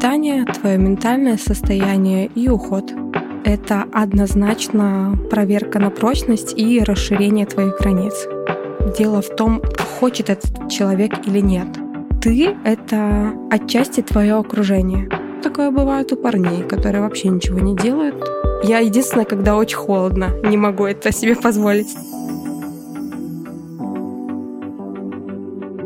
питание, твое ментальное состояние и уход. Это однозначно проверка на прочность и расширение твоих границ. Дело в том, хочет этот человек или нет. Ты — это отчасти твое окружение. Такое бывает у парней, которые вообще ничего не делают. Я единственное, когда очень холодно, не могу это себе позволить.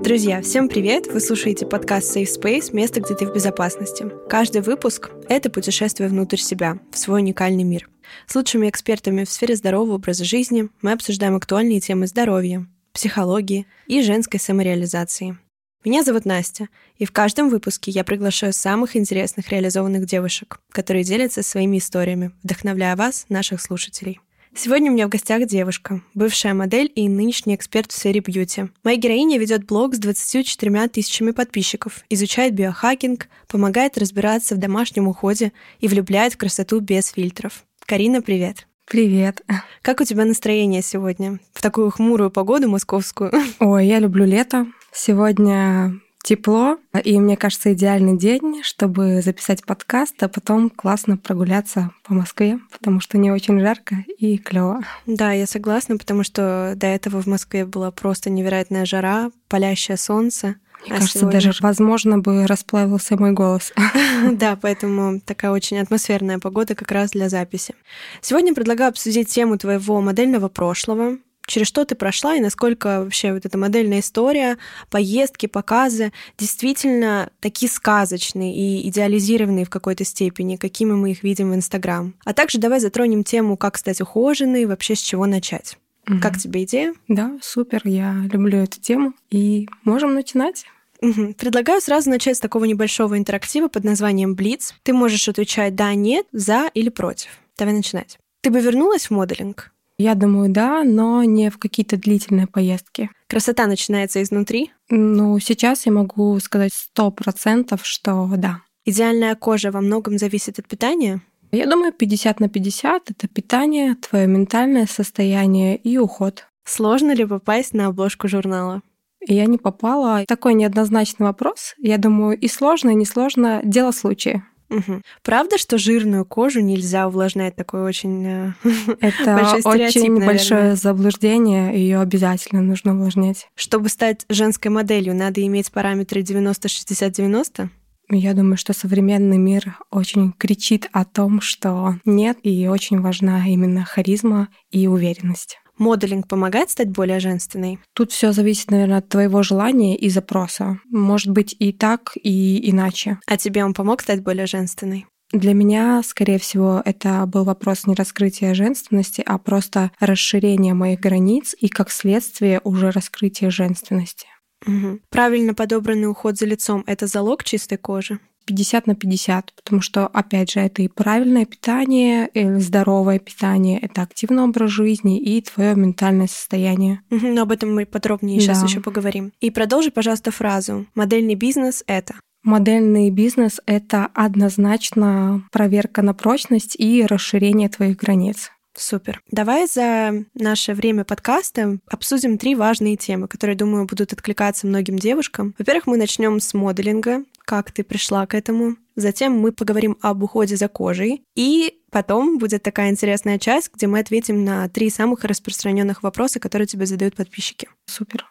Друзья, всем привет! Вы слушаете подкаст Safe Space «Место, где ты в безопасности». Каждый выпуск — это путешествие внутрь себя, в свой уникальный мир. С лучшими экспертами в сфере здорового образа жизни мы обсуждаем актуальные темы здоровья, психологии и женской самореализации. Меня зовут Настя, и в каждом выпуске я приглашаю самых интересных реализованных девушек, которые делятся своими историями, вдохновляя вас, наших слушателей. Сегодня у меня в гостях девушка, бывшая модель и нынешний эксперт в сфере бьюти. Моя героиня ведет блог с 24 тысячами подписчиков, изучает биохакинг, помогает разбираться в домашнем уходе и влюбляет в красоту без фильтров. Карина, привет! Привет. Как у тебя настроение сегодня? В такую хмурую погоду московскую. Ой, я люблю лето. Сегодня тепло, и мне кажется, идеальный день, чтобы записать подкаст, а потом классно прогуляться по Москве, потому что не очень жарко и клево. Да, я согласна, потому что до этого в Москве была просто невероятная жара, палящее солнце. Мне а кажется, сегодня... даже, возможно, бы расплавился мой голос. Да, поэтому такая очень атмосферная погода как раз для записи. Сегодня предлагаю обсудить тему твоего модельного прошлого, через что ты прошла и насколько вообще вот эта модельная история, поездки, показы действительно такие сказочные и идеализированные в какой-то степени, какими мы их видим в Инстаграм. А также давай затронем тему, как стать ухоженной, вообще с чего начать. Угу. Как тебе идея? Да, супер, я люблю эту тему. И можем начинать. Предлагаю сразу начать с такого небольшого интерактива под названием Блиц. Ты можешь отвечать да, нет, за или против. Давай начинать. Ты бы вернулась в моделинг? Я думаю, да, но не в какие-то длительные поездки. Красота начинается изнутри? Ну, сейчас я могу сказать сто процентов, что да. Идеальная кожа во многом зависит от питания? Я думаю, 50 на 50 — это питание, твое ментальное состояние и уход. Сложно ли попасть на обложку журнала? Я не попала. Такой неоднозначный вопрос. Я думаю, и сложно, и несложно — дело случая. Угу. Правда, что жирную кожу нельзя увлажнять? Такой очень э, Это очень большое заблуждение, ее обязательно нужно увлажнять. Чтобы стать женской моделью, надо иметь параметры 90-60-90? Я думаю, что современный мир очень кричит о том, что нет, и очень важна именно харизма и уверенность. Моделинг помогает стать более женственной? Тут все зависит, наверное, от твоего желания и запроса. Может быть и так, и иначе. А тебе он помог стать более женственной? Для меня, скорее всего, это был вопрос не раскрытия женственности, а просто расширения моих границ и, как следствие, уже раскрытия женственности. Угу. Правильно подобранный уход за лицом — это залог чистой кожи? 50 на 50, потому что, опять же, это и правильное питание, и здоровое питание, это активный образ жизни и твое ментальное состояние. Угу, но об этом мы подробнее сейчас да. еще поговорим. И продолжи, пожалуйста, фразу. Модельный бизнес — это... Модельный бизнес — это однозначно проверка на прочность и расширение твоих границ. Супер. Давай за наше время подкаста обсудим три важные темы, которые, думаю, будут откликаться многим девушкам. Во-первых, мы начнем с моделинга, как ты пришла к этому. Затем мы поговорим об уходе за кожей. И потом будет такая интересная часть, где мы ответим на три самых распространенных вопроса, которые тебе задают подписчики. Супер.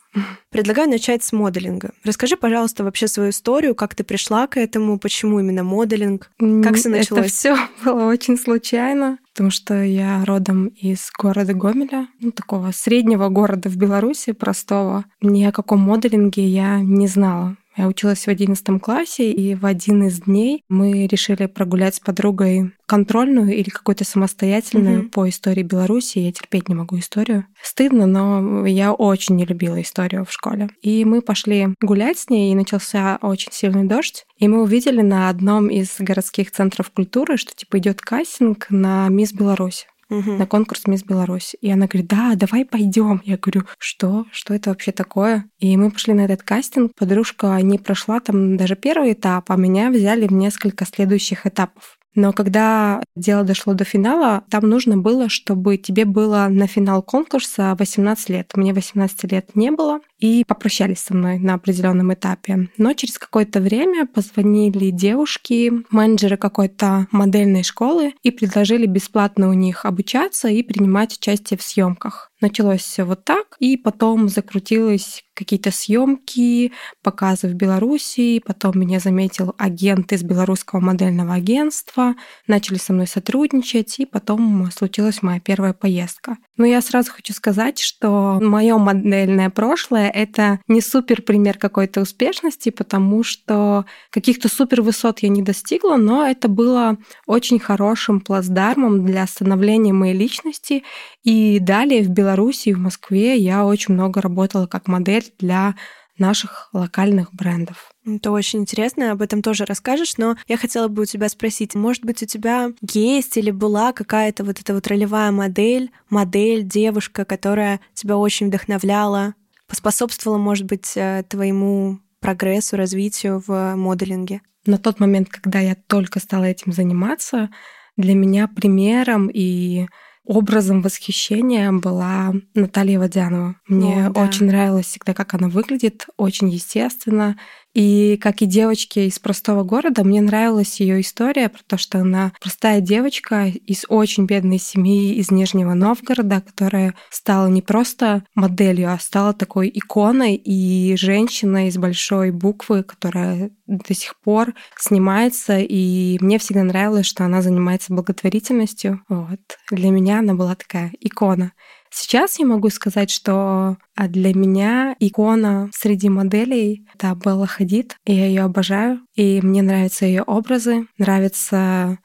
Предлагаю начать с моделинга. Расскажи, пожалуйста, вообще свою историю, как ты пришла к этому, почему именно моделинг, как все началось? Это все было очень случайно, потому что я родом из города Гомеля, ну, такого среднего города в Беларуси, простого. Ни о каком моделинге я не знала. Я училась в одиннадцатом классе, и в один из дней мы решили прогулять с подругой контрольную или какую-то самостоятельную mm-hmm. по истории Беларуси. Я терпеть не могу историю. Стыдно, но я очень не любила историю в школе. И мы пошли гулять с ней, и начался очень сильный дождь. И мы увидели на одном из городских центров культуры, что типа идет кастинг на Мисс Беларусь угу. на конкурс Мисс Беларусь. И она говорит, да, давай пойдем. Я говорю, что? Что это вообще такое? И мы пошли на этот кастинг. Подружка не прошла там даже первый этап, а меня взяли в несколько следующих этапов. Но когда дело дошло до финала, там нужно было, чтобы тебе было на финал конкурса 18 лет. Мне 18 лет не было, и попрощались со мной на определенном этапе. Но через какое-то время позвонили девушки, менеджеры какой-то модельной школы, и предложили бесплатно у них обучаться и принимать участие в съемках. Началось все вот так, и потом закрутилось какие-то съемки, показы в Беларуси, потом меня заметил агент из белорусского модельного агентства, начали со мной сотрудничать, и потом случилась моя первая поездка. Но я сразу хочу сказать, что мое модельное прошлое — это не супер пример какой-то успешности, потому что каких-то супер высот я не достигла, но это было очень хорошим плацдармом для становления моей личности. И далее в Беларуси и в Москве я очень много работала как модель для наших локальных брендов. Это очень интересно, об этом тоже расскажешь, но я хотела бы у тебя спросить, может быть, у тебя есть или была какая-то вот эта вот ролевая модель, модель, девушка, которая тебя очень вдохновляла, поспособствовала, может быть, э, твоему прогрессу, развитию в моделинге? На тот момент, когда я только стала этим заниматься, для меня примером и образом восхищения была Наталья Водянова. Мне О, да. очень нравилось всегда, как она выглядит, очень естественно. И как и девочки из простого города, мне нравилась ее история про то, что она простая девочка из очень бедной семьи из Нижнего Новгорода, которая стала не просто моделью, а стала такой иконой и женщиной из большой буквы, которая до сих пор снимается. И мне всегда нравилось, что она занимается благотворительностью. Вот. Для меня она была такая икона. Сейчас я могу сказать, что а, для меня икона среди моделей — это Белла Хадид. Я ее обожаю, и мне нравятся ее образы, нравится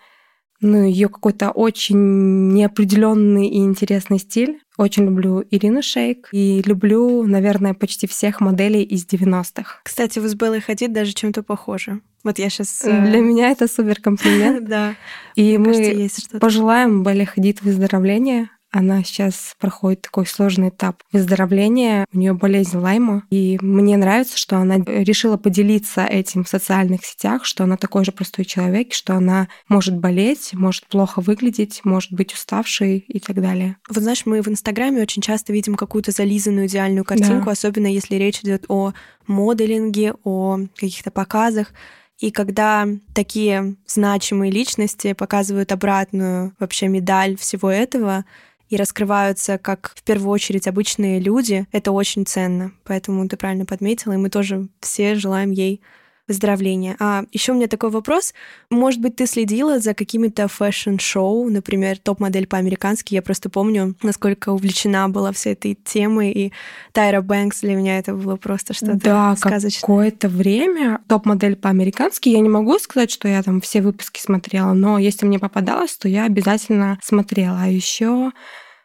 ну, ее какой-то очень неопределенный и интересный стиль. Очень люблю Ирину Шейк и люблю, наверное, почти всех моделей из 90-х. Кстати, вы с Беллой Хадид даже чем-то похожи. Вот я сейчас... Для меня это супер комплимент. Да. И мы пожелаем Белле Хадид выздоровления. Она сейчас проходит такой сложный этап выздоровления. У нее болезнь Лайма. И мне нравится, что она решила поделиться этим в социальных сетях, что она такой же простой человек, что она может болеть, может плохо выглядеть, может быть уставшей и так далее. Вот знаешь, мы в Инстаграме очень часто видим какую-то зализанную идеальную картинку, да. особенно если речь идет о моделинге, о каких-то показах. И когда такие значимые личности показывают обратную вообще медаль всего этого, и раскрываются как в первую очередь обычные люди, это очень ценно. Поэтому ты правильно подметила, и мы тоже все желаем ей выздоровления. А еще у меня такой вопрос. Может быть, ты следила за какими-то fashion-шоу, например, топ-модель по-американски? Я просто помню, насколько увлечена была всей этой темой, и Тайра Бэнкс для меня это было просто что-то да, сказочное. какое-то время топ-модель по-американски. Я не могу сказать, что я там все выпуски смотрела, но если мне попадалось, то я обязательно смотрела. А еще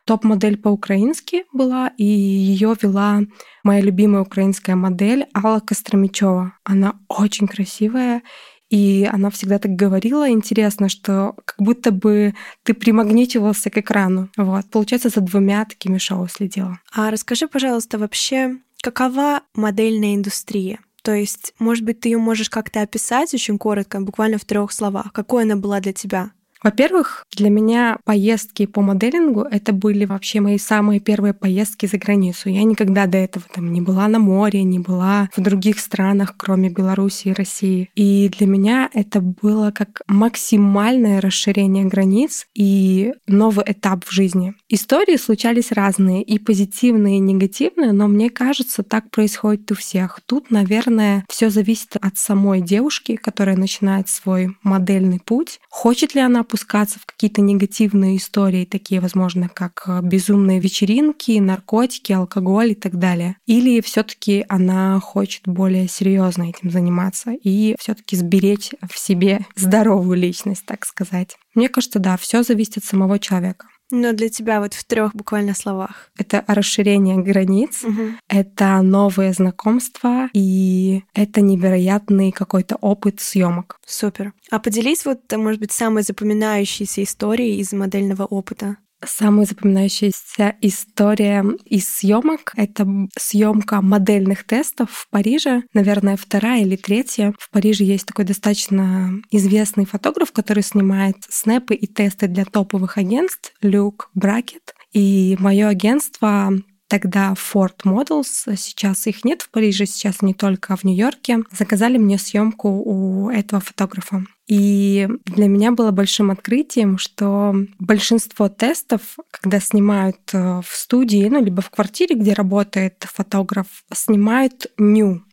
топ-модель по-украински была, и ее вела моя любимая украинская модель Алла Костромичева. Она очень красивая, и она всегда так говорила, интересно, что как будто бы ты примагничивался к экрану. Вот. Получается, за двумя такими шоу следила. А расскажи, пожалуйста, вообще, какова модельная индустрия? То есть, может быть, ты ее можешь как-то описать очень коротко, буквально в трех словах. Какой она была для тебя? Во-первых, для меня поездки по моделингу — это были вообще мои самые первые поездки за границу. Я никогда до этого там не была на море, не была в других странах, кроме Беларуси и России. И для меня это было как максимальное расширение границ и новый этап в жизни. Истории случались разные, и позитивные, и негативные, но мне кажется, так происходит у всех. Тут, наверное, все зависит от самой девушки, которая начинает свой модельный путь. Хочет ли она опускаться в какие-то негативные истории, такие, возможно, как э, безумные вечеринки, наркотики, алкоголь и так далее. Или все-таки она хочет более серьезно этим заниматься и все-таки сберечь в себе здоровую личность, так сказать. Мне кажется, да, все зависит от самого человека. Но для тебя вот в трех буквально словах. Это расширение границ, угу. это новые знакомства и это невероятный какой-то опыт съемок. Супер. А поделись вот, может быть, самой запоминающейся историей из модельного опыта. Самая запоминающаяся история из съемок — это съемка модельных тестов в Париже. Наверное, вторая или третья. В Париже есть такой достаточно известный фотограф, который снимает снэпы и тесты для топовых агентств, Люк Бракет. И мое агентство тогда Ford Models, сейчас их нет в Париже, сейчас не только в Нью-Йорке, заказали мне съемку у этого фотографа. И для меня было большим открытием, что большинство тестов, когда снимают э, в студии, ну, либо в квартире, где работает фотограф, снимают ню.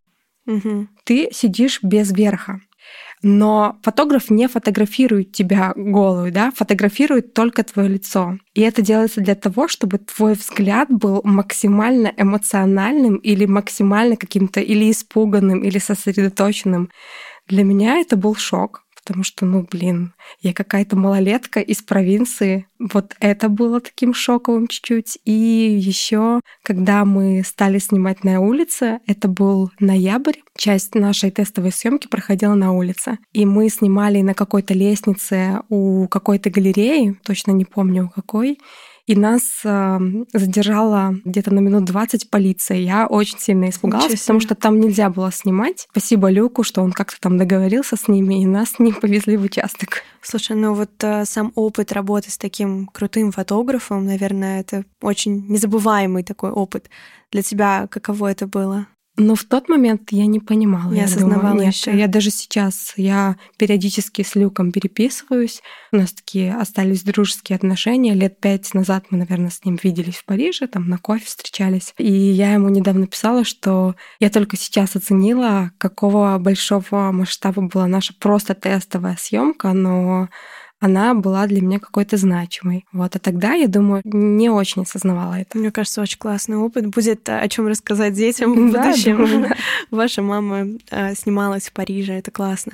Угу. Ты сидишь без верха. Но фотограф не фотографирует тебя голую, да, фотографирует только твое лицо. И это делается для того, чтобы твой взгляд был максимально эмоциональным или максимально каким-то или испуганным, или сосредоточенным. Для меня это был шок потому что, ну, блин, я какая-то малолетка из провинции. Вот это было таким шоковым чуть-чуть. И еще, когда мы стали снимать на улице, это был ноябрь, часть нашей тестовой съемки проходила на улице. И мы снимали на какой-то лестнице у какой-то галереи, точно не помню какой, и нас э, задержала где-то на минут 20 полиция. Я очень сильно испугалась, потому что там нельзя было снимать. Спасибо Люку, что он как-то там договорился с ними, и нас не повезли в участок. Слушай, ну вот э, сам опыт работы с таким крутым фотографом, наверное, это очень незабываемый такой опыт. Для тебя каково это было? Но в тот момент я не понимала. Не осознавала думаю, еще. Я даже сейчас, я периодически с Люком переписываюсь. У нас такие остались дружеские отношения. Лет пять назад мы, наверное, с ним виделись в Париже, там на кофе встречались. И я ему недавно писала, что я только сейчас оценила, какого большого масштаба была наша просто тестовая съемка, но она была для меня какой-то значимой. Вот. А тогда, я думаю, не очень осознавала это. Мне кажется, очень классный опыт. Будет о чем рассказать детям в будущем. Да, думаю, да. Ваша мама э, снималась в Париже, это классно.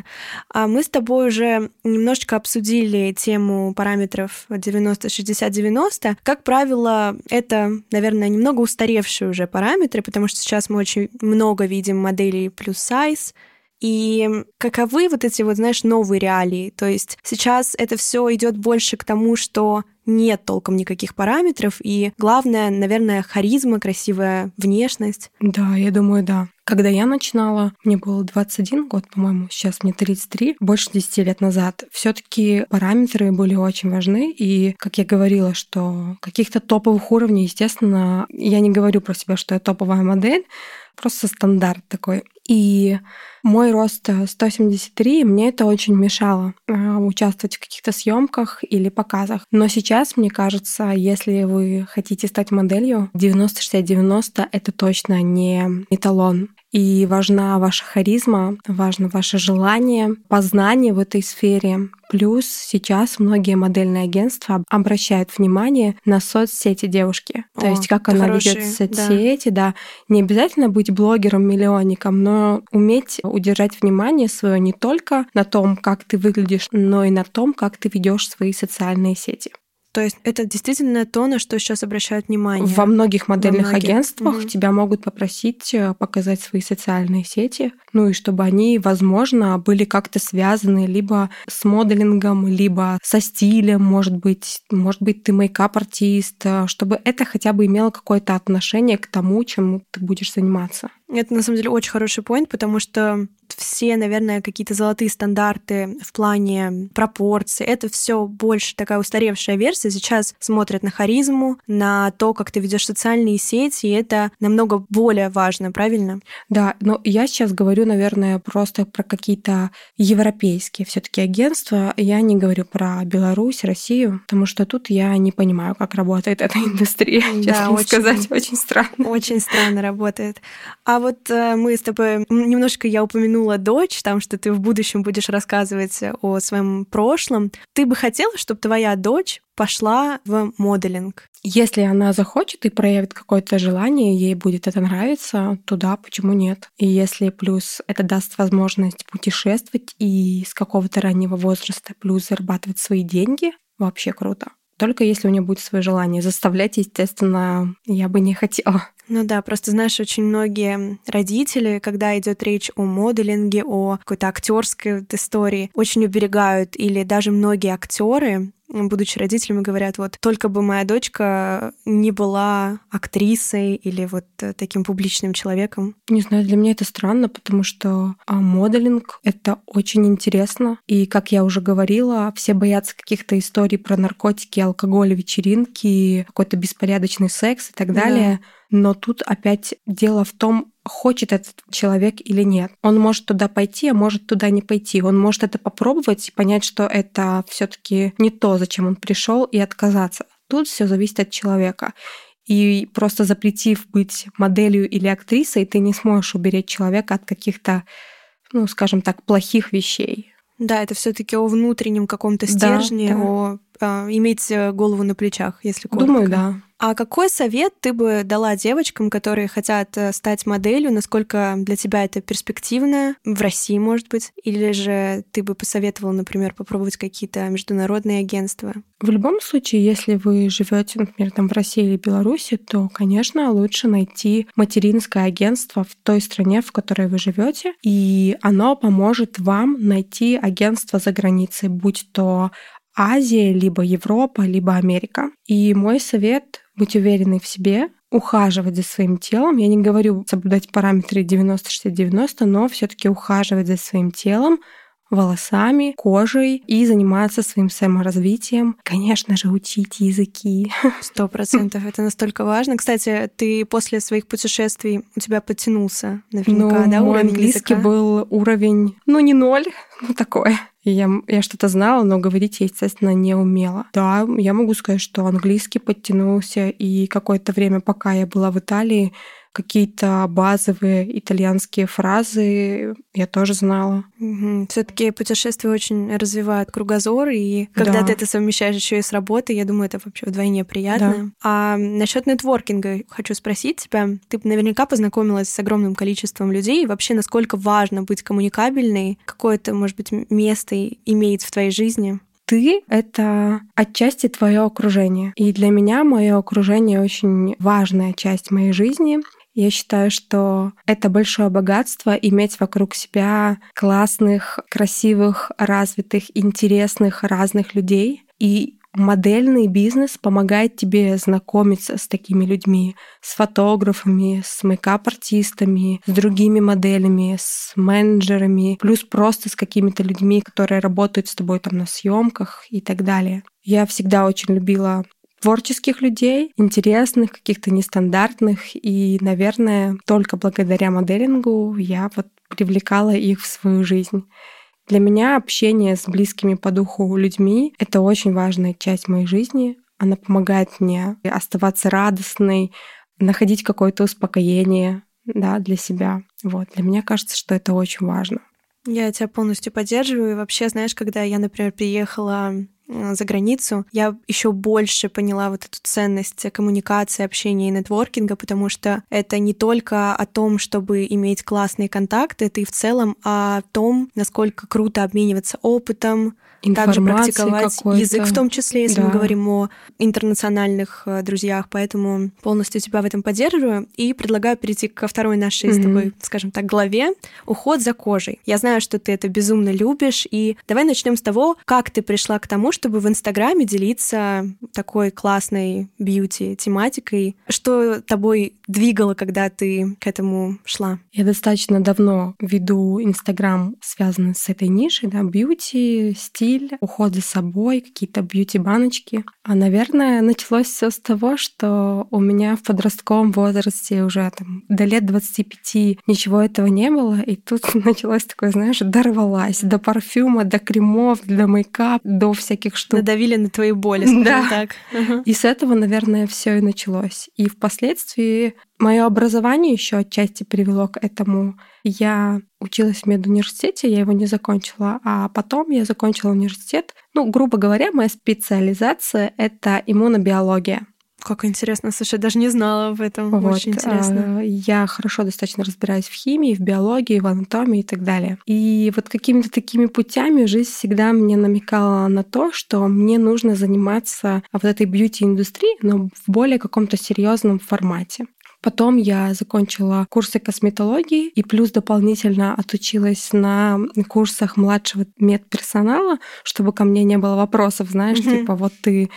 А мы с тобой уже немножечко обсудили тему параметров 90-60-90. Как правило, это, наверное, немного устаревшие уже параметры, потому что сейчас мы очень много видим моделей плюс сайз, и каковы вот эти вот, знаешь, новые реалии? То есть сейчас это все идет больше к тому, что нет толком никаких параметров, и главное, наверное, харизма, красивая внешность. Да, я думаю, да. Когда я начинала, мне было 21 год, по-моему, сейчас мне 33, больше 10 лет назад, все таки параметры были очень важны, и, как я говорила, что каких-то топовых уровней, естественно, я не говорю про себя, что я топовая модель, просто стандарт такой. И мой рост 173, мне это очень мешало э, участвовать в каких-то съемках или показах. Но сейчас, мне кажется, если вы хотите стать моделью, 90-60-90 — это точно не эталон и важна ваша харизма, важно ваше желание, познание в этой сфере. Плюс сейчас многие модельные агентства обращают внимание на соцсети девушки. О, То есть как она ведет соцсети, да. да. Не обязательно быть блогером-миллионником, но уметь удержать внимание свое не только на том, как ты выглядишь, но и на том, как ты ведешь свои социальные сети. То есть это действительно то, на что сейчас обращают внимание. Во многих модельных Во многих. агентствах угу. тебя могут попросить э, показать свои социальные сети, ну и чтобы они, возможно, были как-то связаны либо с моделингом, либо со стилем, может быть, может быть, ты мейкап-артист, э, чтобы это хотя бы имело какое-то отношение к тому, чем ты будешь заниматься. Это на самом деле очень хороший point, потому что все, наверное, какие-то золотые стандарты в плане пропорций, это все больше такая устаревшая версия. Сейчас смотрят на харизму, на то, как ты ведешь социальные сети, и это намного более важно, правильно? Да, но я сейчас говорю, наверное, просто про какие-то европейские все-таки агентства. Я не говорю про Беларусь, Россию, потому что тут я не понимаю, как работает эта индустрия, честно да, очень, сказать, очень странно. Очень странно работает. А а вот э, мы с тобой немножко я упомянула дочь, там, что ты в будущем будешь рассказывать о своем прошлом. Ты бы хотела, чтобы твоя дочь пошла в моделинг? Если она захочет и проявит какое-то желание, ей будет это нравиться, то да, почему нет? И если плюс это даст возможность путешествовать и с какого-то раннего возраста плюс зарабатывать свои деньги, вообще круто. Только если у нее будет свое желание. Заставлять, естественно, я бы не хотела. Ну да, просто знаешь, очень многие родители, когда идет речь о моделинге, о какой-то актерской вот истории, очень уберегают, или даже многие актеры будучи родителями, говорят, вот только бы моя дочка не была актрисой или вот э, таким публичным человеком. Не знаю, для меня это странно, потому что а, моделинг — это очень интересно. И, как я уже говорила, все боятся каких-то историй про наркотики, алкоголь, вечеринки, какой-то беспорядочный секс и так далее. Да. Но тут опять дело в том, хочет этот человек или нет. Он может туда пойти, а может туда не пойти. Он может это попробовать и понять, что это все-таки не то, зачем он пришел, и отказаться. Тут все зависит от человека. И просто запретив быть моделью или актрисой, ты не сможешь уберечь человека от каких-то, ну, скажем так, плохих вещей. Да, это все-таки о внутреннем каком-то стержне, да, да. о э, иметь голову на плечах, если коротко. Думаю, да. А какой совет ты бы дала девочкам, которые хотят э, стать моделью? Насколько для тебя это перспективно? В России, может быть? Или же ты бы посоветовала, например, попробовать какие-то международные агентства? В любом случае, если вы живете, например, там в России или Беларуси, то, конечно, лучше найти материнское агентство в той стране, в которой вы живете, и оно поможет вам найти агентство за границей, будь то Азия, либо Европа, либо Америка. И мой совет быть уверенной в себе, ухаживать за своим телом. Я не говорю соблюдать параметры 90-60-90, но все таки ухаживать за своим телом, волосами, кожей и заниматься своим саморазвитием. Конечно же, учить языки. Сто процентов. Это настолько важно. Кстати, ты после своих путешествий у тебя подтянулся наверняка, ну, да, мой английский языка? был уровень, ну, не ноль, ну, такое. И я, я что-то знала, но говорить я, естественно, не умела. Да, я могу сказать, что английский подтянулся, и какое-то время, пока я была в Италии, какие-то базовые итальянские фразы я тоже знала. Угу. Все-таки путешествия очень развивают кругозор, и когда да. ты это совмещаешь еще и с работой, я думаю, это вообще вдвойне приятно. Да. А насчет нетворкинга хочу спросить тебя. Ты наверняка познакомилась с огромным количеством людей, и вообще насколько важно быть коммуникабельной, какое-то, может быть, место имеет в твоей жизни? ты — это отчасти твое окружение. И для меня мое окружение очень важная часть моей жизни. Я считаю, что это большое богатство иметь вокруг себя классных, красивых, развитых, интересных, разных людей. И модельный бизнес помогает тебе знакомиться с такими людьми, с фотографами, с мейкап-артистами, с другими моделями, с менеджерами, плюс просто с какими-то людьми, которые работают с тобой там на съемках и так далее. Я всегда очень любила творческих людей, интересных, каких-то нестандартных. И, наверное, только благодаря моделингу я вот привлекала их в свою жизнь. Для меня общение с близкими по духу людьми — это очень важная часть моей жизни. Она помогает мне оставаться радостной, находить какое-то успокоение да, для себя. Вот. Для меня кажется, что это очень важно. Я тебя полностью поддерживаю. И вообще, знаешь, когда я, например, приехала за границу, я еще больше поняла вот эту ценность коммуникации, общения и нетворкинга, потому что это не только о том, чтобы иметь классные контакты, это и в целом о том, насколько круто обмениваться опытом, также практиковать язык, в том числе, если да. мы говорим о интернациональных э, друзьях. Поэтому полностью тебя в этом поддерживаю и предлагаю перейти ко второй нашей mm-hmm. с тобой, скажем так, главе уход за кожей. Я знаю, что ты это безумно любишь, и давай начнем с того, как ты пришла к тому, чтобы в Инстаграме делиться такой классной бьюти-тематикой. Что тобой двигало, когда ты к этому шла? Я достаточно давно веду Инстаграм, связанный с этой нишей, да, бьюти, стиль, уход за собой, какие-то бьюти-баночки. А, наверное, началось все с того, что у меня в подростковом возрасте уже там до лет 25 ничего этого не было, и тут началось такое, знаешь, дорвалась до парфюма, до кремов, до мейкап, до всяких штук. Надавили на твои боли, скажем да. так. И с этого, наверное, все и началось. И впоследствии мое образование еще отчасти привело к этому. Я училась в медуниверситете, я его не закончила, а потом я закончила университет. Ну, грубо говоря, моя специализация — это иммунобиология. Как интересно, слушай, даже не знала об этом. Вот, Очень интересно. А, я хорошо достаточно разбираюсь в химии, в биологии, в анатомии и так далее. И вот какими-то такими путями жизнь всегда мне намекала на то, что мне нужно заниматься вот этой бьюти-индустрией, но в более каком-то серьезном формате. Потом я закончила курсы косметологии и плюс дополнительно отучилась на курсах младшего медперсонала, чтобы ко мне не было вопросов, знаешь, mm-hmm. типа вот ты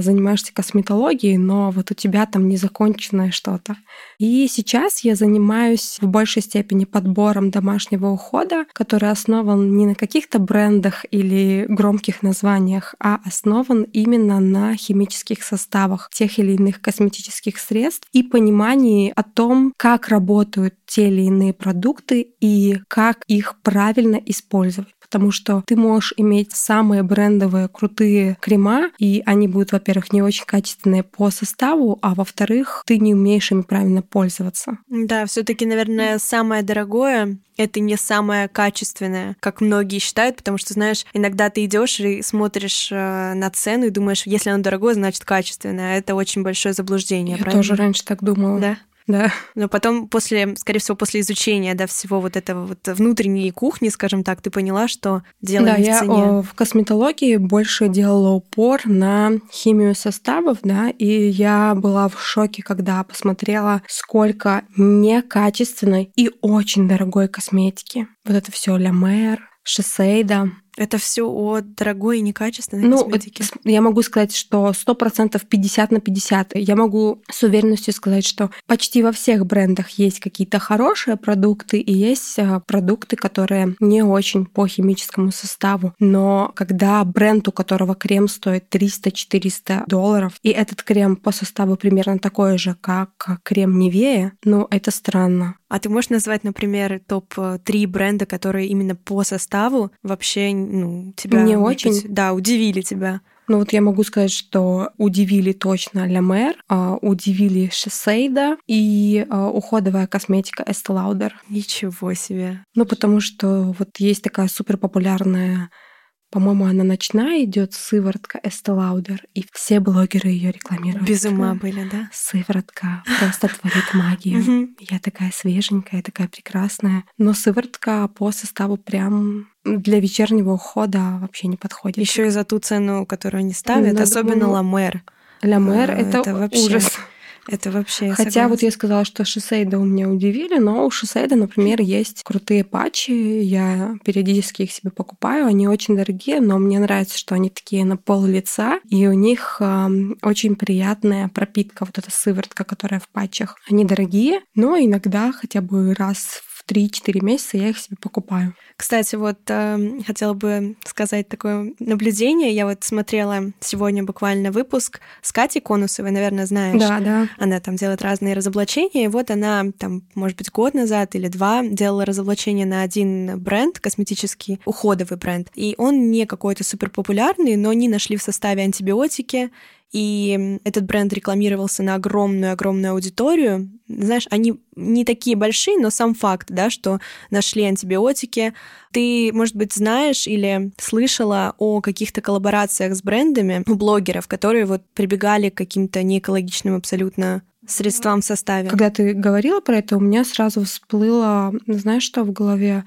занимаешься косметологией, но вот у тебя там незаконченное что-то. И сейчас я занимаюсь в большей степени подбором домашнего ухода, который основан не на каких-то брендах или громких названиях, а основан именно на химических составах тех или иных косметических средств и понимании о том, как работают те или иные продукты и как их правильно использовать потому что ты можешь иметь самые брендовые крутые крема, и они будут, во-первых, не очень качественные по составу, а во-вторых, ты не умеешь ими правильно пользоваться. Да, все таки наверное, самое дорогое это не самое качественное, как многие считают, потому что, знаешь, иногда ты идешь и смотришь э, на цену и думаешь, если оно дорогое, значит качественное. Это очень большое заблуждение. Я правильно? тоже раньше так думала. Да. Да. Но потом, после, скорее всего, после изучения да, всего вот этого вот внутренней кухни, скажем так, ты поняла, что дело да, не в я цене. О, в косметологии больше делала упор на химию составов, да, и я была в шоке, когда посмотрела, сколько некачественной и очень дорогой косметики. Вот это все Ля Мэр, Шисейда, это все о дорогой и некачественной ну, косметике. Я могу сказать, что 100% 50 на 50. Я могу с уверенностью сказать, что почти во всех брендах есть какие-то хорошие продукты и есть а, продукты, которые не очень по химическому составу. Но когда бренд, у которого крем стоит 300-400 долларов, и этот крем по составу примерно такой же, как крем Невея, ну, это странно. А ты можешь назвать, например, топ-3 бренда, которые именно по составу вообще ну, тебя... Не очень. Да, удивили тебя. Ну вот я могу сказать, что удивили точно Ля Мэр, а, удивили Шесейда и а, уходовая косметика Estee Lauder. Ничего себе. Ну потому что вот есть такая супер популярная по-моему, она ночная идет сыворотка Lauder, и все блогеры ее рекламируют. Без ума были, да? Сыворотка просто творит магию. Я такая свеженькая, такая прекрасная. Но сыворотка по составу прям для вечернего ухода вообще не подходит. Еще и за ту цену, которую они ставят, особенно Ламер. La Mer — это, это вообще... ужас. Это вообще. Хотя согласна. вот я сказала, что Shiseido меня удивили, но у Shiseido, например, есть крутые патчи. Я периодически их себе покупаю. Они очень дорогие, но мне нравится, что они такие на пол лица, и у них э, очень приятная пропитка, вот эта сыворотка, которая в патчах. Они дорогие, но иногда хотя бы раз 3-4 месяца я их себе покупаю. Кстати, вот э, хотела бы сказать такое наблюдение. Я вот смотрела сегодня буквально выпуск с Катей Конасовой, наверное, знаешь. Да, да. Она там делает разные разоблачения. И вот она там, может быть, год назад или два делала разоблачение на один бренд, косметический, уходовый бренд. И он не какой-то супер популярный, но они нашли в составе антибиотики и этот бренд рекламировался на огромную-огромную аудиторию. Знаешь, они не такие большие, но сам факт, да, что нашли антибиотики. Ты, может быть, знаешь или слышала о каких-то коллаборациях с брендами у блогеров, которые вот прибегали к каким-то неэкологичным абсолютно средствам в составе. Когда ты говорила про это, у меня сразу всплыло, знаешь, что в голове?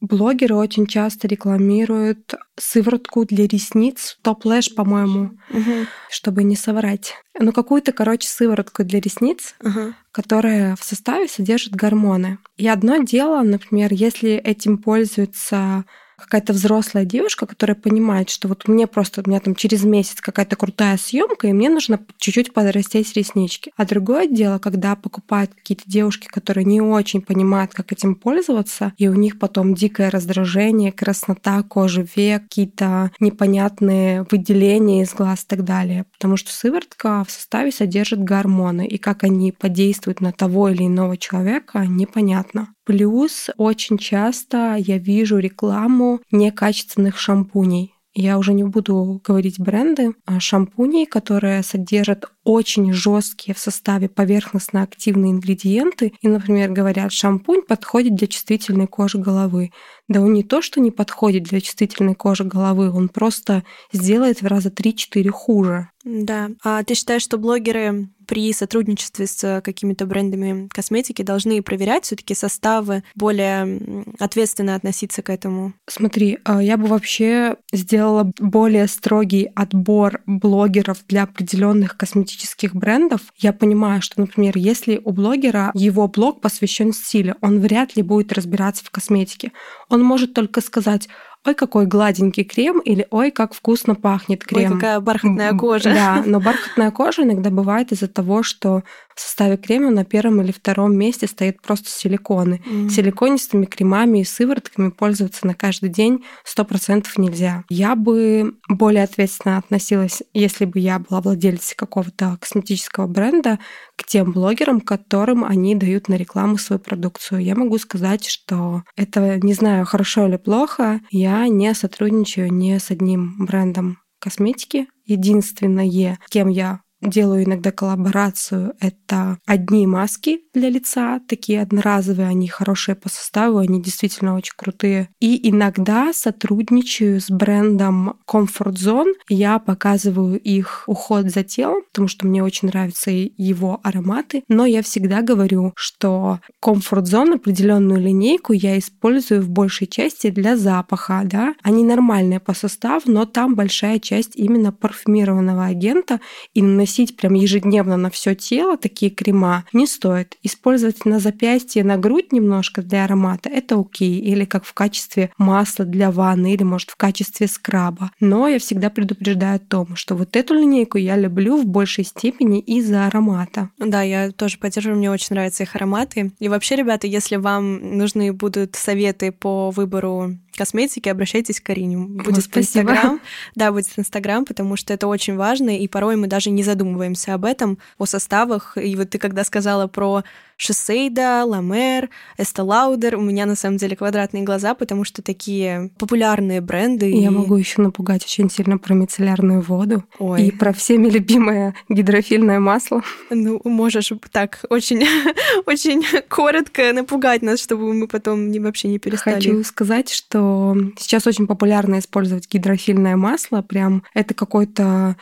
Блогеры очень часто рекламируют сыворотку для ресниц, Toplash, по-моему, угу. чтобы не соврать. Ну, какую-то, короче, сыворотку для ресниц, угу. которая в составе содержит гормоны. И одно дело, например, если этим пользуются какая-то взрослая девушка, которая понимает, что вот мне просто, у меня там через месяц какая-то крутая съемка, и мне нужно чуть-чуть подрастить реснички. А другое дело, когда покупают какие-то девушки, которые не очень понимают, как этим пользоваться, и у них потом дикое раздражение, краснота кожи век, какие-то непонятные выделения из глаз и так далее. Потому что сыворотка в составе содержит гормоны, и как они подействуют на того или иного человека, непонятно. Плюс очень часто я вижу рекламу некачественных шампуней. Я уже не буду говорить бренды, а шампуней, которые содержат очень жесткие в составе поверхностно-активные ингредиенты. И, например, говорят, шампунь подходит для чувствительной кожи головы. Да он не то, что не подходит для чувствительной кожи головы, он просто сделает в раза 3-4 хуже. Да. А ты считаешь, что блогеры при сотрудничестве с какими-то брендами косметики должны проверять все-таки составы, более ответственно относиться к этому? Смотри, а, я бы вообще сделала более строгий отбор блогеров для определенных косметических косметических брендов, я понимаю, что, например, если у блогера его блог посвящен стилю, он вряд ли будет разбираться в косметике. Он может только сказать, ой, какой гладенький крем, или ой, как вкусно пахнет крем. Ой, какая бархатная кожа. Да, но бархатная кожа иногда бывает из-за того, что в составе крема на первом или втором месте стоит просто силиконы. Mm. Силиконистыми кремами и сыворотками пользоваться на каждый день сто процентов нельзя. Я бы более ответственно относилась, если бы я была владельцей какого-то косметического бренда, к тем блогерам, которым они дают на рекламу свою продукцию. Я могу сказать, что это, не знаю, хорошо или плохо, я не сотрудничаю ни с одним брендом косметики. Единственное, кем я делаю иногда коллаборацию. Это одни маски для лица, такие одноразовые, они хорошие по составу, они действительно очень крутые. И иногда сотрудничаю с брендом Comfort Zone. Я показываю их уход за телом, потому что мне очень нравятся его ароматы. Но я всегда говорю, что Comfort Zone определенную линейку я использую в большей части для запаха. Да? Они нормальные по составу, но там большая часть именно парфюмированного агента. И наносить наносить прям ежедневно на все тело такие крема не стоит. Использовать на запястье, на грудь немножко для аромата это окей. Или как в качестве масла для ванны, или может в качестве скраба. Но я всегда предупреждаю о том, что вот эту линейку я люблю в большей степени из-за аромата. Да, я тоже поддерживаю, мне очень нравятся их ароматы. И вообще, ребята, если вам нужны будут советы по выбору косметики, обращайтесь к Карине. Будет Спасибо. Инстаграм. Да, будет Инстаграм, потому что это очень важно, и порой мы даже не задумываемся об этом, о составах. И вот ты когда сказала про Шосейда, Ламер, Эста Лаудер. У меня на самом деле квадратные глаза, потому что такие популярные бренды. Я и... могу еще напугать очень сильно про мицеллярную воду Ой. и про всеми любимое гидрофильное масло. Ну, можешь так очень, очень коротко напугать нас, чтобы мы потом не, вообще не перестали. Хочу сказать, что сейчас очень популярно использовать гидрофильное масло. Прям это какой-то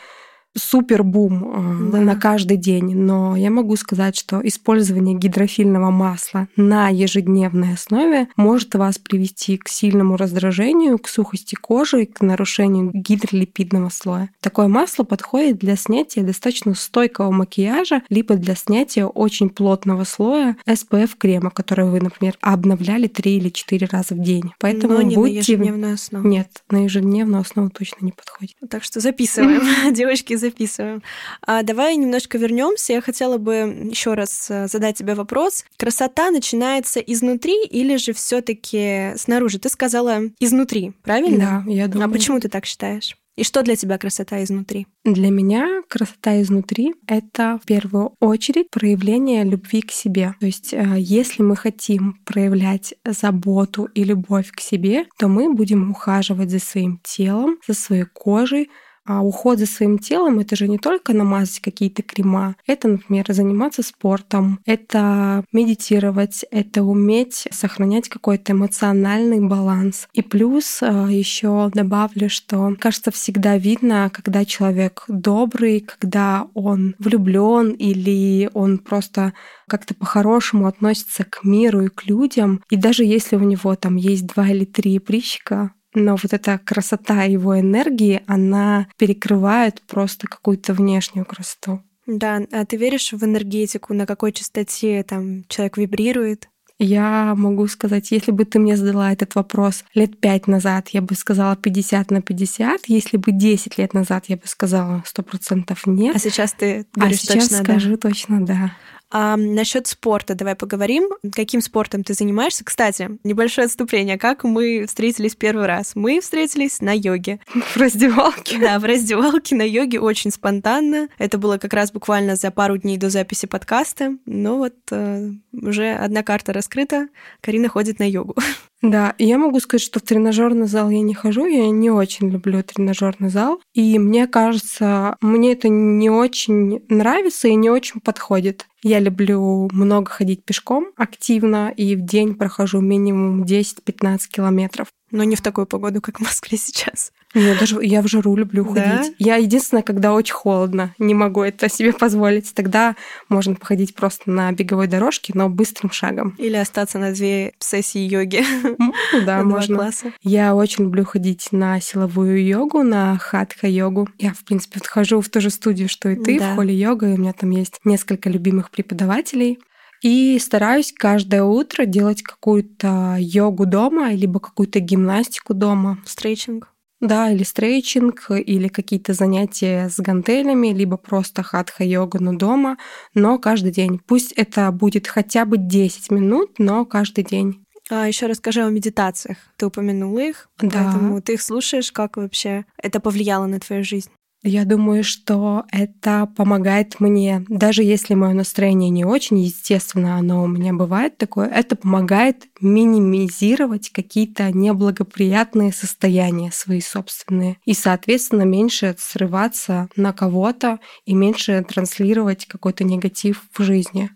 супер бум да. на каждый день, но я могу сказать, что использование гидрофильного масла на ежедневной основе может вас привести к сильному раздражению, к сухости кожи и к нарушению гидролипидного слоя. Такое масло подходит для снятия достаточно стойкого макияжа, либо для снятия очень плотного слоя SPF крема, который вы, например, обновляли 3 или 4 раза в день. Поэтому но не будьте... на ежедневную основу. Нет, на ежедневную основу точно не подходит. Так что записываем, девочки, записываем. А давай немножко вернемся. Я хотела бы еще раз э, задать тебе вопрос. Красота начинается изнутри или же все-таки снаружи? Ты сказала изнутри, правильно? Да, я думаю. А почему ты так считаешь? И что для тебя красота изнутри? Для меня красота изнутри — это в первую очередь проявление любви к себе. То есть э, если мы хотим проявлять заботу и любовь к себе, то мы будем ухаживать за своим телом, за своей кожей, а уход за своим телом — это же не только намазать какие-то крема. Это, например, заниматься спортом, это медитировать, это уметь сохранять какой-то эмоциональный баланс. И плюс э, еще добавлю, что, кажется, всегда видно, когда человек добрый, когда он влюблен или он просто как-то по-хорошему относится к миру и к людям. И даже если у него там есть два или три прыщика, но вот эта красота его энергии, она перекрывает просто какую-то внешнюю красоту. Да, а ты веришь в энергетику, на какой частоте там человек вибрирует? Я могу сказать, если бы ты мне задала этот вопрос лет пять назад, я бы сказала 50 на 50. Если бы 10 лет назад, я бы сказала 100% нет. А сейчас ты говоришь а сейчас точно скажу да. точно да. А насчет спорта давай поговорим. Каким спортом ты занимаешься? Кстати, небольшое отступление. Как мы встретились первый раз? Мы встретились на йоге. В раздевалке? Да, в раздевалке на йоге очень спонтанно. Это было как раз буквально за пару дней до записи подкаста. Но вот э, уже одна карта раскрыта. Карина ходит на йогу. Да, я могу сказать, что в тренажерный зал я не хожу, я не очень люблю тренажерный зал. И мне кажется, мне это не очень нравится и не очень подходит. Я люблю много ходить пешком активно, и в день прохожу минимум 10-15 километров. Но не в такую погоду, как в Москве сейчас. Я даже я в жару люблю ходить. Да? Я единственное, когда очень холодно, не могу это себе позволить. Тогда можно походить просто на беговой дорожке, но быстрым шагом. Или остаться на две сессии йоги. Ну да, можно. Класса. Я очень люблю ходить на силовую йогу, на хатха-йогу. Я, в принципе, хожу в ту же студию, что и ты, да. в холле йога, и у меня там есть несколько любимых преподавателей. И стараюсь каждое утро делать какую-то йогу дома, либо какую-то гимнастику дома. Стрейчинг. Да, или стрейчинг, или какие-то занятия с гантелями, либо просто хатха-йога, но дома, но каждый день. Пусть это будет хотя бы 10 минут, но каждый день. А еще расскажи о медитациях. Ты упомянула их, да. поэтому ты их слушаешь, как вообще это повлияло на твою жизнь? Я думаю, что это помогает мне, даже если мое настроение не очень, естественно, оно у меня бывает такое, это помогает минимизировать какие-то неблагоприятные состояния свои собственные и, соответственно, меньше срываться на кого-то и меньше транслировать какой-то негатив в жизни.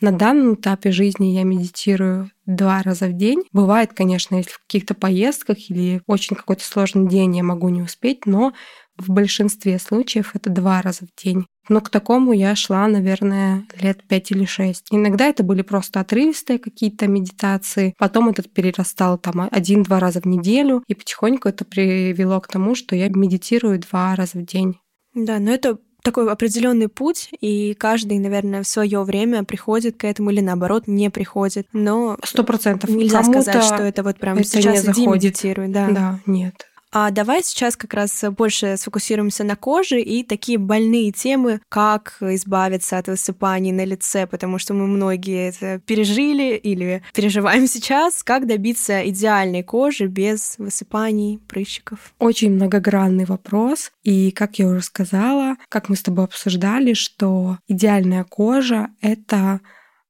На данном этапе жизни я медитирую два раза в день. Бывает, конечно, если в каких-то поездках или очень какой-то сложный день я могу не успеть, но в большинстве случаев это два раза в день. Но к такому я шла, наверное, лет пять или шесть. Иногда это были просто отрывистые какие-то медитации. Потом этот перерастал там один-два раза в неделю. И потихоньку это привело к тому, что я медитирую два раза в день. Да, но это такой определенный путь, и каждый, наверное, в свое время приходит к этому или наоборот не приходит. Но сто процентов нельзя сказать, что это вот прям это сейчас не иди медитируй. Да. да, нет. А давай сейчас как раз больше сфокусируемся на коже и такие больные темы, как избавиться от высыпаний на лице, потому что мы многие это пережили или переживаем сейчас, как добиться идеальной кожи без высыпаний, прыщиков. Очень многогранный вопрос, и как я уже сказала, как мы с тобой обсуждали, что идеальная кожа — это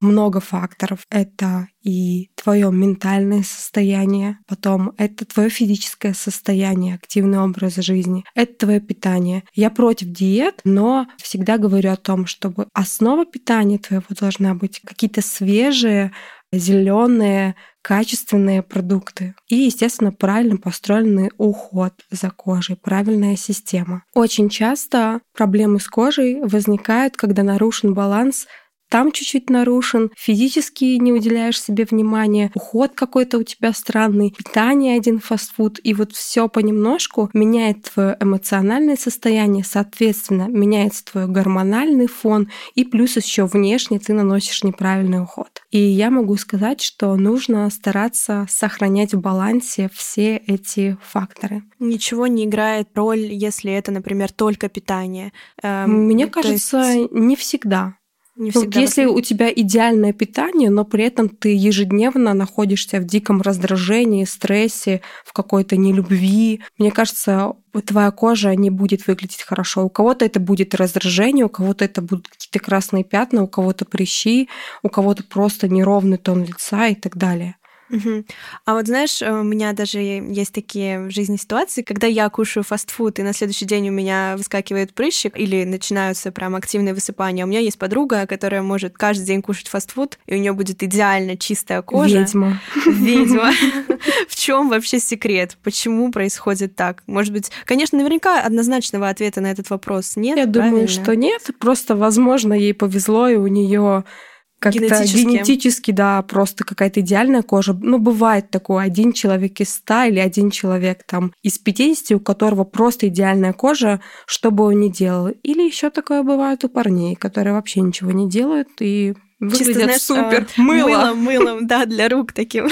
много факторов. Это и твое ментальное состояние, потом это твое физическое состояние, активный образ жизни, это твое питание. Я против диет, но всегда говорю о том, чтобы основа питания твоего должна быть какие-то свежие, зеленые, качественные продукты и, естественно, правильно построенный уход за кожей, правильная система. Очень часто проблемы с кожей возникают, когда нарушен баланс там чуть-чуть нарушен, физически не уделяешь себе внимания, уход какой-то у тебя странный, питание один фастфуд, и вот все понемножку меняет твое эмоциональное состояние, соответственно, меняется твой гормональный фон, и плюс еще внешне ты наносишь неправильный уход. И я могу сказать, что нужно стараться сохранять в балансе все эти факторы. Ничего не играет роль, если это, например, только питание. Эм, Мне кажется, есть... не всегда. Не ну, если у тебя идеальное питание, но при этом ты ежедневно находишься в диком раздражении, стрессе, в какой-то нелюбви, мне кажется, твоя кожа не будет выглядеть хорошо. У кого-то это будет раздражение, у кого-то это будут какие-то красные пятна, у кого-то прыщи, у кого-то просто неровный тон лица и так далее. Угу. А вот знаешь, э, у меня даже есть такие в жизни ситуации, когда я кушаю фастфуд, и на следующий день у меня выскакивает прыщик, или начинаются прям активные высыпания. У меня есть подруга, которая может каждый день кушать фастфуд, и у нее будет идеально чистая кожа. Ведьма. Ведьма. В чем вообще секрет? Почему происходит так? Может быть, конечно, наверняка однозначного ответа на этот вопрос нет. Я думаю, что нет. Просто, возможно, ей повезло, и у нее как-то генетически. генетически, да, просто какая-то идеальная кожа. Ну, бывает такое, один человек из ста или один человек там из 50, у которого просто идеальная кожа, что бы он ни делал. Или еще такое бывает у парней, которые вообще ничего не делают и Выглядят Чисто, знаешь, супер. А, мыло. Мылом, мылом, да, для рук таким.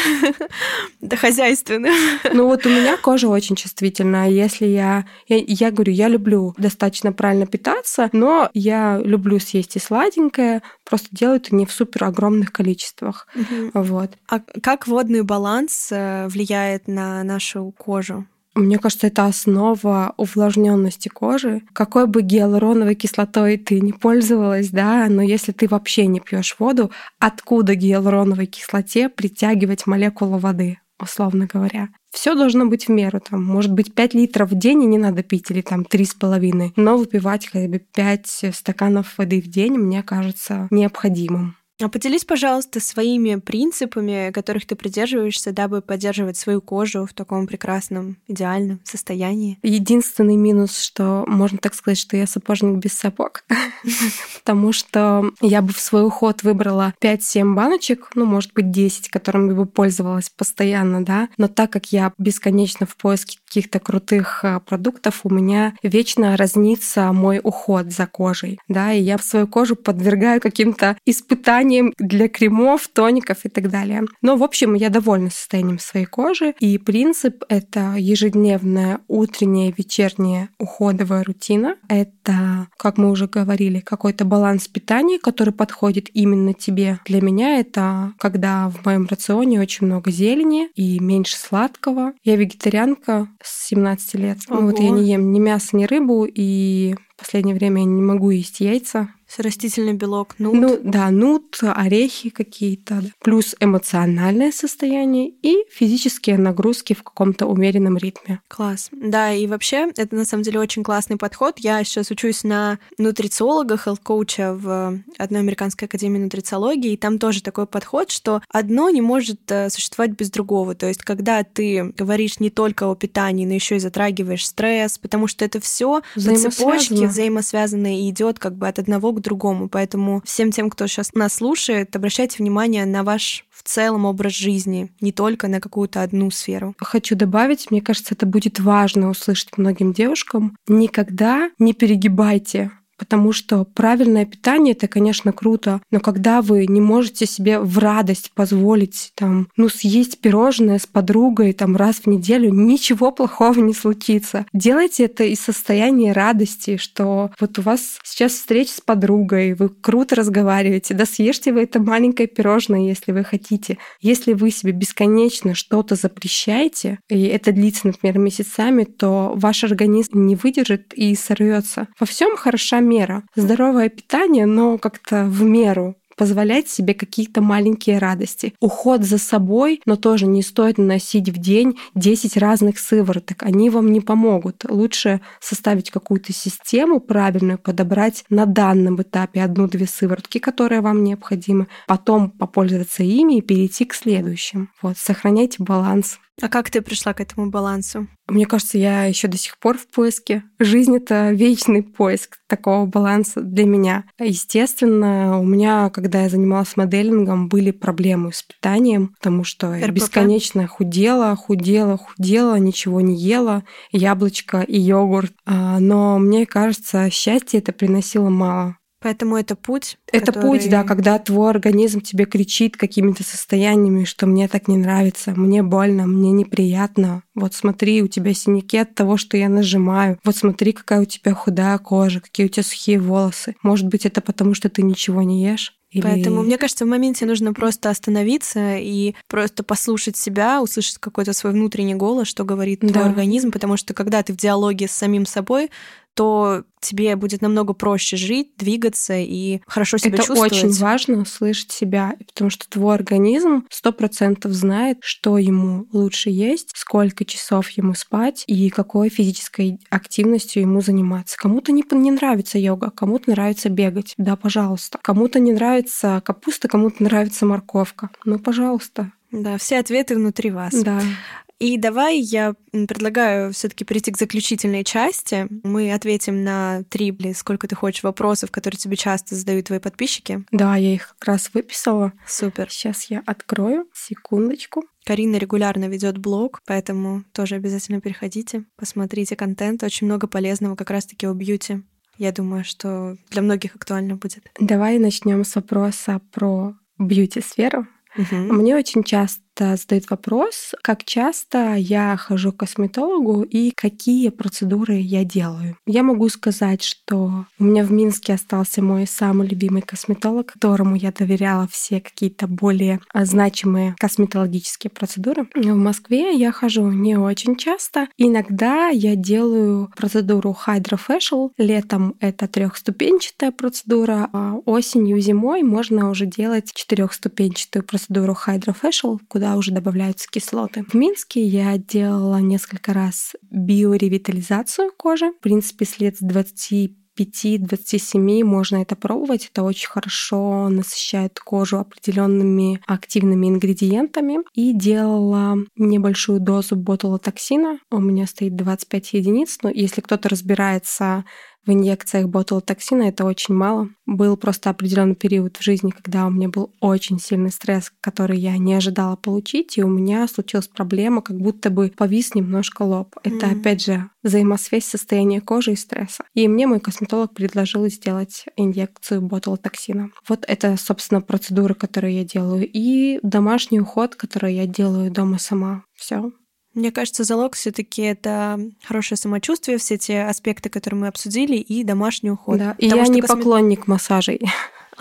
да, хозяйственным. ну вот у меня кожа очень чувствительная. Если я, я... Я говорю, я люблю достаточно правильно питаться, но я люблю съесть и сладенькое, просто делаю это не в супер огромных количествах. Вот. А как водный баланс э, влияет на нашу кожу? Мне кажется, это основа увлажненности кожи. Какой бы гиалуроновой кислотой ты не пользовалась, да, но если ты вообще не пьешь воду, откуда гиалуроновой кислоте притягивать молекулу воды, условно говоря? Все должно быть в меру. Там, может быть, 5 литров в день и не надо пить, или там 3,5. Но выпивать хотя бы 5 стаканов воды в день, мне кажется, необходимым. А поделись, пожалуйста, своими принципами, которых ты придерживаешься, дабы поддерживать свою кожу в таком прекрасном, идеальном состоянии. Единственный минус, что можно так сказать, что я сапожник без сапог, потому что я бы в свой уход выбрала 5-7 баночек, ну, может быть, 10, которыми бы пользовалась постоянно, да, но так как я бесконечно в поиске каких-то крутых э, продуктов, у меня вечно разнится мой уход за кожей, да, и я свою кожу подвергаю каким-то испытаниям для кремов, тоников и так далее. Но, в общем, я довольна состоянием своей кожи, и принцип — это ежедневная утренняя, вечерняя уходовая рутина. Это, как мы уже говорили, какой-то баланс питания, который подходит именно тебе. Для меня это когда в моем рационе очень много зелени и меньше сладкого. Я вегетарианка с 17 лет. Ну, вот я не ем ни мясо, ни рыбу, и в последнее время я не могу есть яйца растительный белок, нут. Ну да, нут, орехи какие-то, да. плюс эмоциональное состояние и физические нагрузки в каком-то умеренном ритме. Класс. Да, и вообще это на самом деле очень классный подход. Я сейчас учусь на нутрициолога, хелт-коуча в одной американской академии нутрициологии, и там тоже такой подход, что одно не может э, существовать без другого. То есть, когда ты говоришь не только о питании, но еще и затрагиваешь стресс, потому что это все по цепочке взаимосвязано и идет как бы от одного к другому. Поэтому всем тем, кто сейчас нас слушает, обращайте внимание на ваш в целом образ жизни, не только на какую-то одну сферу. Хочу добавить, мне кажется, это будет важно услышать многим девушкам. Никогда не перегибайте потому что правильное питание это, конечно, круто, но когда вы не можете себе в радость позволить там, ну, съесть пирожное с подругой там раз в неделю, ничего плохого не случится. Делайте это из состояния радости, что вот у вас сейчас встреча с подругой, вы круто разговариваете, да съешьте вы это маленькое пирожное, если вы хотите. Если вы себе бесконечно что-то запрещаете, и это длится, например, месяцами, то ваш организм не выдержит и сорвется. Во всем хороша мера. Здоровое питание, но как-то в меру позволять себе какие-то маленькие радости. Уход за собой, но тоже не стоит наносить в день 10 разных сывороток. Они вам не помогут. Лучше составить какую-то систему правильную, подобрать на данном этапе одну-две сыворотки, которые вам необходимы, потом попользоваться ими и перейти к следующим. Вот, сохраняйте баланс. А как ты пришла к этому балансу? Мне кажется, я еще до сих пор в поиске. Жизнь — это вечный поиск такого баланса для меня. Естественно, у меня, когда я занималась моделингом, были проблемы с питанием, потому что РПП? я бесконечно худела, худела, худела, ничего не ела, яблочко и йогурт. А, но мне кажется, счастье это приносило мало. Поэтому это путь. Это который... путь, да, когда твой организм тебе кричит какими-то состояниями, что мне так не нравится, мне больно, мне неприятно. Вот смотри, у тебя синяки от того, что я нажимаю. Вот смотри, какая у тебя худая кожа, какие у тебя сухие волосы. Может быть, это потому, что ты ничего не ешь? Или... Поэтому, мне кажется, в моменте нужно просто остановиться и просто послушать себя, услышать какой-то свой внутренний голос, что говорит да. твой организм, потому что когда ты в диалоге с самим собой, то тебе будет намного проще жить, двигаться и хорошо себя Это чувствовать. Это очень важно слышать себя, потому что твой организм сто процентов знает, что ему лучше есть, сколько часов ему спать и какой физической активностью ему заниматься. Кому-то не, не нравится йога, кому-то нравится бегать. Да, пожалуйста. Кому-то не нравится капуста, кому-то нравится морковка. Ну, пожалуйста. Да, все ответы внутри вас. Да. И давай я предлагаю все-таки перейти к заключительной части. Мы ответим на три или сколько ты хочешь вопросов, которые тебе часто задают твои подписчики. Да, я их как раз выписала. Супер. Сейчас я открою. Секундочку. Карина регулярно ведет блог, поэтому тоже обязательно переходите, посмотрите контент. Очень много полезного как раз-таки о бьюти. Я думаю, что для многих актуально будет. Давай начнем с вопроса про бьюти-сферу. Угу. Мне очень часто задают вопрос, как часто я хожу к косметологу и какие процедуры я делаю. Я могу сказать, что у меня в Минске остался мой самый любимый косметолог, которому я доверяла все какие-то более значимые косметологические процедуры. В Москве я хожу не очень часто. Иногда я делаю процедуру Hydrofacial. Летом это трехступенчатая процедура, а осенью, зимой можно уже делать четырехступенчатую процедуру Hydrofacial, куда куда уже добавляются кислоты. В Минске я делала несколько раз биоревитализацию кожи. В принципе, след с 20 25-27 можно это пробовать. Это очень хорошо насыщает кожу определенными активными ингредиентами. И делала небольшую дозу ботулотоксина. У меня стоит 25 единиц, но если кто-то разбирается в инъекциях ботулотоксина это очень мало. Был просто определенный период в жизни, когда у меня был очень сильный стресс, который я не ожидала получить, и у меня случилась проблема, как будто бы повис немножко лоб. Это, mm. опять же, взаимосвязь состояния кожи и стресса. И мне мой косметолог предложил сделать инъекцию ботулотоксина. Вот это, собственно, процедура, которую я делаю. И домашний уход, который я делаю дома сама. Все. Мне кажется, залог все-таки это хорошее самочувствие, все те аспекты, которые мы обсудили, и домашний уход. Да, и я не косме... поклонник массажей.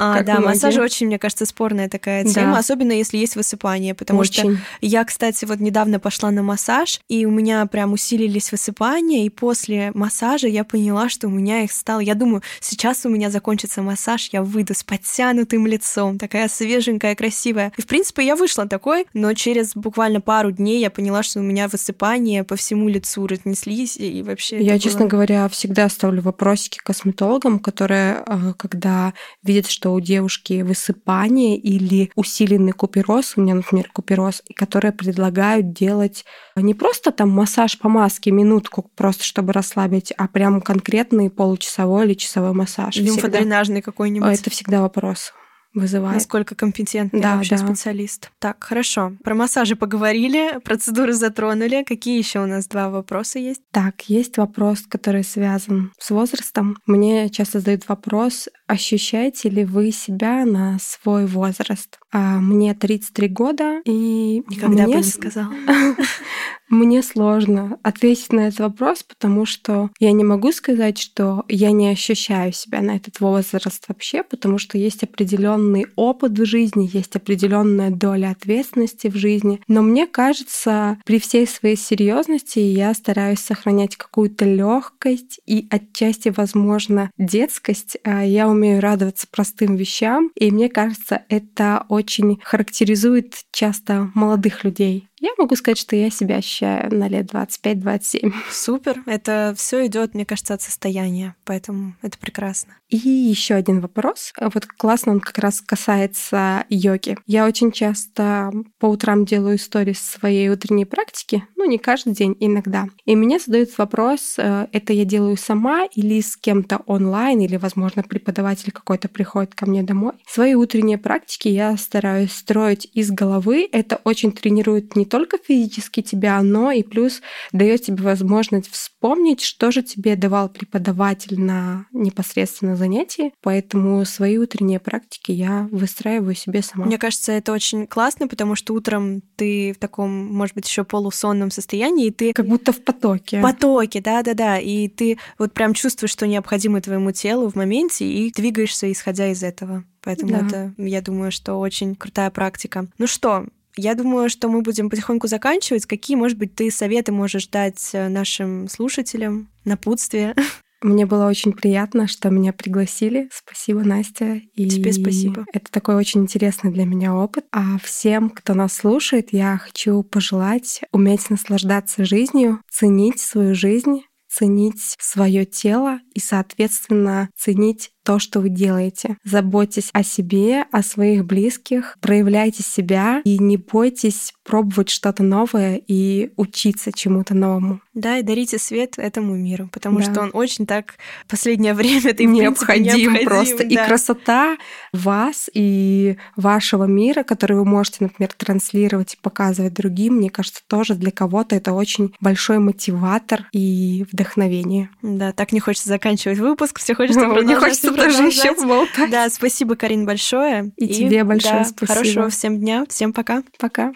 А, да, многие. массаж очень, мне кажется, спорная такая тема, да. особенно если есть высыпание, потому очень. что я, кстати, вот недавно пошла на массаж, и у меня прям усилились высыпания, и после массажа я поняла, что у меня их стало. Я думаю, сейчас у меня закончится массаж, я выйду с подтянутым лицом, такая свеженькая, красивая. И, в принципе, я вышла такой, но через буквально пару дней я поняла, что у меня высыпания по всему лицу разнеслись, и вообще... Я, честно было... говоря, всегда ставлю вопросики косметологам, которые, э, когда видят, что что у девушки высыпание или усиленный купероз, у меня, например, купероз, которые предлагают делать не просто там массаж по маске минутку, просто чтобы расслабить, а прям конкретный получасовой или часовой массаж. Лимфодренажный какой-нибудь. Это всегда вопрос вызывает. Насколько компетентный да, вообще да. специалист. Так, хорошо. Про массажи поговорили, процедуры затронули. Какие еще у нас два вопроса есть? Так, есть вопрос, который связан с возрастом. Мне часто задают вопрос, ощущаете ли вы себя на свой возраст? А мне 33 года, и Никогда мне... бы не сказала. Мне сложно ответить на этот вопрос, потому что я не могу сказать, что я не ощущаю себя на этот возраст вообще, потому что есть определенный опыт в жизни, есть определенная доля ответственности в жизни. Но мне кажется, при всей своей серьезности я стараюсь сохранять какую-то легкость и отчасти, возможно, детскость. А я умею радоваться простым вещам, и мне кажется, это очень характеризует часто молодых людей. Я могу сказать, что я себя ощущаю на лет 25-27. Супер. Это все идет, мне кажется, от состояния, поэтому это прекрасно. И еще один вопрос. Вот классно он как раз касается йоги. Я очень часто по утрам делаю истории своей утренней практики, ну не каждый день, иногда. И мне задают вопрос, э, это я делаю сама или с кем-то онлайн, или, возможно, преподаватель какой-то приходит ко мне домой. Свои утренние практики я стараюсь строить из головы. Это очень тренирует не только физически тебя, но и плюс дает тебе возможность вспомнить, что же тебе давал преподаватель на непосредственно занятии. Поэтому свои утренние практики я выстраиваю себе сама. Мне кажется, это очень классно, потому что утром ты в таком, может быть, еще полусонном состоянии, и ты... Как будто в потоке. В потоке, да-да-да. И ты вот прям чувствуешь, что необходимо твоему телу в моменте, и двигаешься, исходя из этого. Поэтому да. это, я думаю, что очень крутая практика. Ну что, я думаю, что мы будем потихоньку заканчивать. Какие, может быть, ты советы можешь дать э, нашим слушателям, напутствие? Мне было очень приятно, что меня пригласили. Спасибо, Настя. И Тебе спасибо. Это такой очень интересный для меня опыт. А всем, кто нас слушает, я хочу пожелать уметь наслаждаться жизнью, ценить свою жизнь, ценить свое тело и, соответственно, ценить то, что вы делаете. Заботьтесь о себе, о своих близких, проявляйте себя и не бойтесь пробовать что-то новое и учиться чему-то новому. Да, и дарите свет этому миру, потому да. что он очень так в последнее время ты необходим, необходим просто. Да. И красота вас и вашего мира, который вы можете, например, транслировать и показывать другим, мне кажется, тоже для кого-то это очень большой мотиватор и вдохновение. Да, так не хочется заканчивать выпуск, все хочется продолжать. Не хочется даже еще поболтать. Да, спасибо, Карин, большое. И, и тебе большое да, спасибо. Хорошего всем дня. Всем пока. Пока.